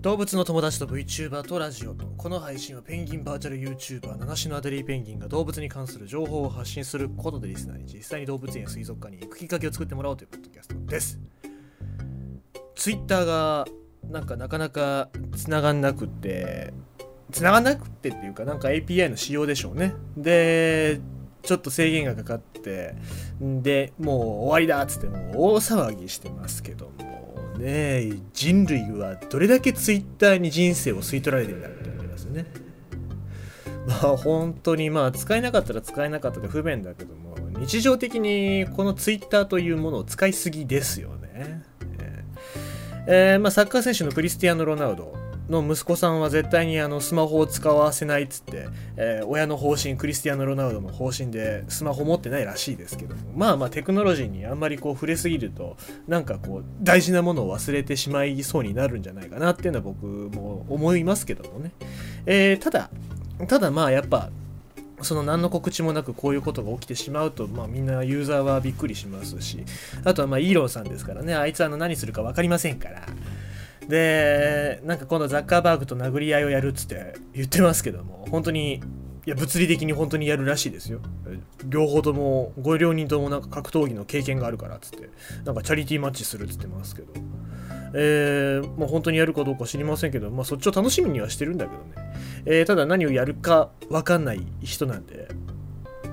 動物の友達と VTuber とラジオとこの配信はペンギンバーチャル YouTuber 七種のアデリーペンギンが動物に関する情報を発信することでリスナーに実際に動物園や水族館に行くきっかけを作ってもらおうというポッドキャストです。Twitter がなんかなかなか繋がんなくって繋がんなくってっていうかなんか API の仕様でしょうね。でちょっと制限がかかってでもう終わりだっつってもう大騒ぎしてますけどもね。人類はどれだけツイッターに人生を吸い取られてるんだって思いますよね。まあ本当にまあ使えなかったら使えなかったで不便だけども日常的にこのツイッターというものを使いすぎですよね。えーまあ、サッカー選手のクリスティアーノ・ロナウド。の息子さんは絶対にあのスマホを使わせないっつって、えー親の方針クリスティアーノ・ロナウドの方針でスマホ持ってないらしいですけどもまあまあテクノロジーにあんまりこう触れすぎるとなんかこう大事なものを忘れてしまいそうになるんじゃないかなっていうのは僕も思いますけどもね、えーただただまあやっぱその何の告知もなくこういうことが起きてしまうと、まあ、みんなユーザーはびっくりしますしあとはまあイーロンさんですからねあいつあの何するか分かりませんからでなんか今度ザッカーバーグと殴り合いをやるっつって言ってますけども本当にいや物理的に本当にやるらしいですよ。両方ともご両人ともなんか格闘技の経験があるからっつってなんかチャリティーマッチするっつってますけど。えーまあ、本当にやるかどうか知りませんけど、まあ、そっちを楽しみにはしてるんだけどね、えーただ何をやるか分かんない人なんで、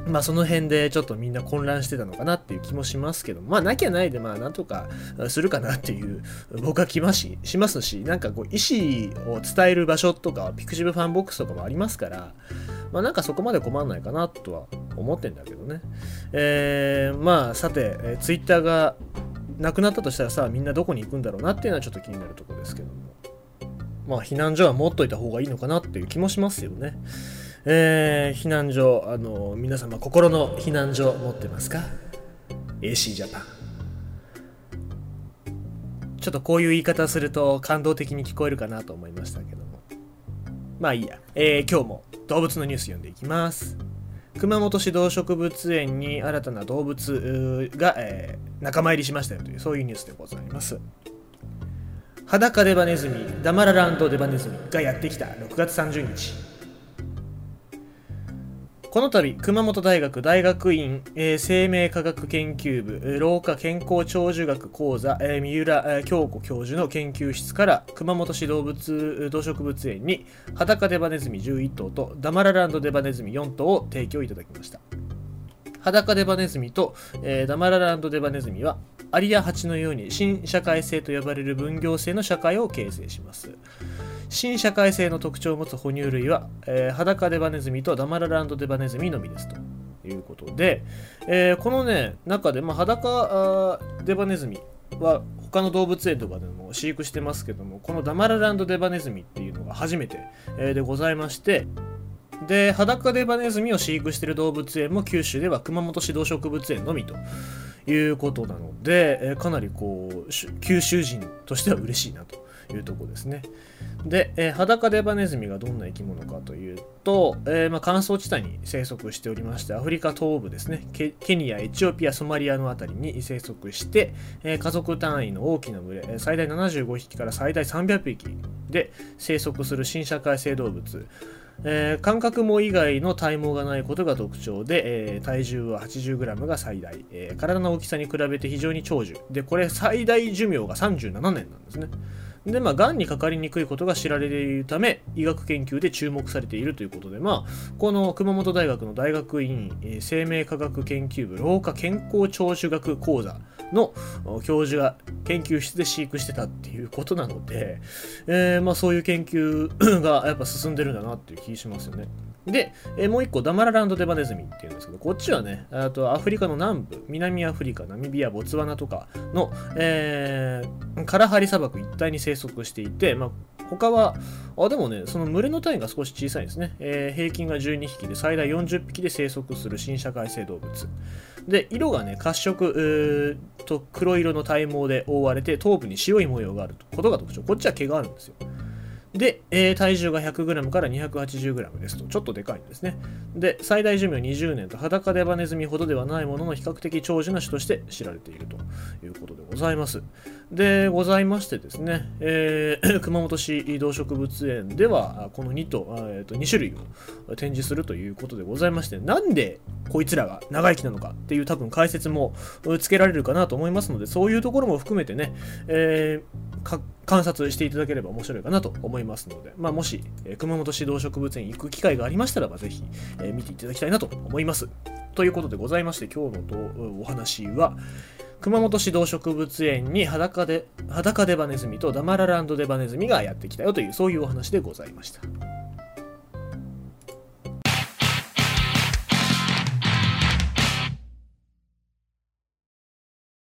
まあその辺でちょっとみんな混乱してたのかなっていう気もしますけど、まあなきゃないでまあなんとかするかなっていう 僕は気もしますし、なんかこう意思を伝える場所とかピクシブファンボックスとかもありますから、まあなんかそこまで困んないかなとは思ってんだけどね。えーまあさて、えー、ツイッターがなくなったとしたらさ、みんなどこに行くんだろうなっていうのはちょっと気になるところですけども。まあ避難所は持っといた方がいいのかなっていう気もしますよね。えー避難所、あの皆様心の避難所持ってますか ?AC ジャパン。ちょっとこういう言い方すると感動的に聞こえるかなと思いましたけども。まあいいや。えー今日も動物のニュース読んでいきます。熊本市動植物園に新たな動物が、えー仲間入りしましたよというそういうニュースでございます。裸デバネズミ、ダマラランドデバネズミがやってきた6月30日。この度、熊本大学大学院、えー生命科学研究部、老化健康長寿学講座、えー三浦、えー京子教授の研究室から熊本市動物動植物園に裸デバネズミ11頭とダマラランドデバネズミ4頭を提供いただきました。裸デバネズミと、えーダマラランドデバネズミはアリやハチのように新社会性と呼ばれる分業性の社会を形成します。新社会性の特徴を持つ哺乳類は、えー裸デバネズミとダマラランドデバネズミのみですということで、えーこのね中で、まあ、裸デバネズミは他の動物園とかでも飼育してますけどもこのダマラランドデバネズミっていうのが初めて、でございましてで裸デバネズミを飼育している動物園も九州では熊本市動植物園のみということなので、えかなりこう九州人としては嬉しいなというところですね。で、えー裸デバネズミがどんな生き物かというと、えーまあ、乾燥地帯に生息しておりましてアフリカ東部ですねケニアエチオピアソマリアのあたりに生息して、えー家族単位の大きな群れ最大75匹から最大300匹で生息する新社会性動物えー感覚毛以外の体毛がないことが特徴で、えー体重は 80g が最大、えー体の大きさに比べて非常に長寿。でこれ最大寿命が37年なんですね。でまあがんにかかりにくいことが知られているため医学研究で注目されているということでまあこの熊本大学の大学院、え生命科学研究部老化健康長寿学講座の教授が研究室で飼育してたっていうことなので、えーまあ、そういう研究 がやっぱ進んでるんだなっていう気しますよね。で、えーもう一個ダマラランドデバネズミっていうんですけどこっちはねあとアフリカの南部南アフリカナミビアボツワナとかの、えーカラハリ砂漠一帯に生息していて、まあ、他はあでもねその群れの単位が少し小さいですね、えー平均が12匹で最大40匹で生息する新社会性動物。で色がね褐色と黒色の体毛で覆われて頭部に白い模様があることが特徴。こっちは毛があるんですよ。で、えー体重が 100g から 280g ですと、ちょっとでかいんですね。で、最大寿命20年と裸デバネズミほどではないものの比較的長寿な種として知られているということでございます。で、ございましてですね、えー 熊本市動植物園では、この2頭、あえーと2種類を展示するということでございまして、なんでこいつらが長生きなのかっていう多分解説もつけられるかなと思いますので、そういうところも含めてね、えー観察していただければ面白いかなと思いますので、まあ、もし、えー熊本市動植物園行く機会がありましたらば、ぜひ、えー見ていただきたいなと思います。ということでございまして、今日のお話は、熊本市動植物園に裸で裸デバネズミとダマラランドデバネズミがやってきたよという、そういうお話でございました。